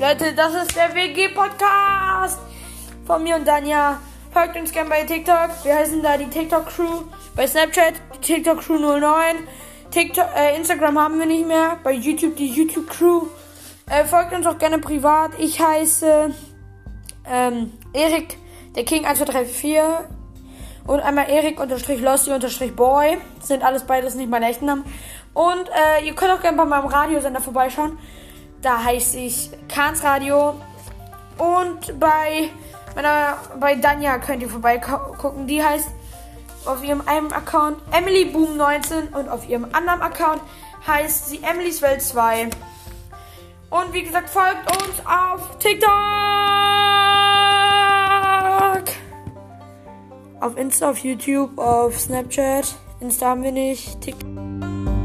Leute, das ist der WG-Podcast von mir und Danja. Folgt uns gerne bei TikTok. Wir heißen da die TikTok-Crew. Bei Snapchat die TikTok-Crew 09. TikTok, äh, Instagram haben wir nicht mehr. Bei YouTube die YouTube-Crew. Äh, folgt uns auch gerne privat. Ich heiße ähm, Erik, der King 1234. Und einmal Erik unterstrich Losty unterstrich Boy. Das sind alles beides nicht meine echten Namen. Und äh, ihr könnt auch gerne bei meinem Radiosender vorbeischauen. Da heiße ich Kahns Radio. Und bei meiner, bei Danja könnt ihr vorbeigucken. Die heißt auf ihrem einen Account Emily Boom 19 und auf ihrem anderen Account heißt sie Emily's Welt 2. Und wie gesagt, folgt uns auf TikTok! Auf Insta, auf YouTube, auf Snapchat. Insta haben wir nicht. TikTok.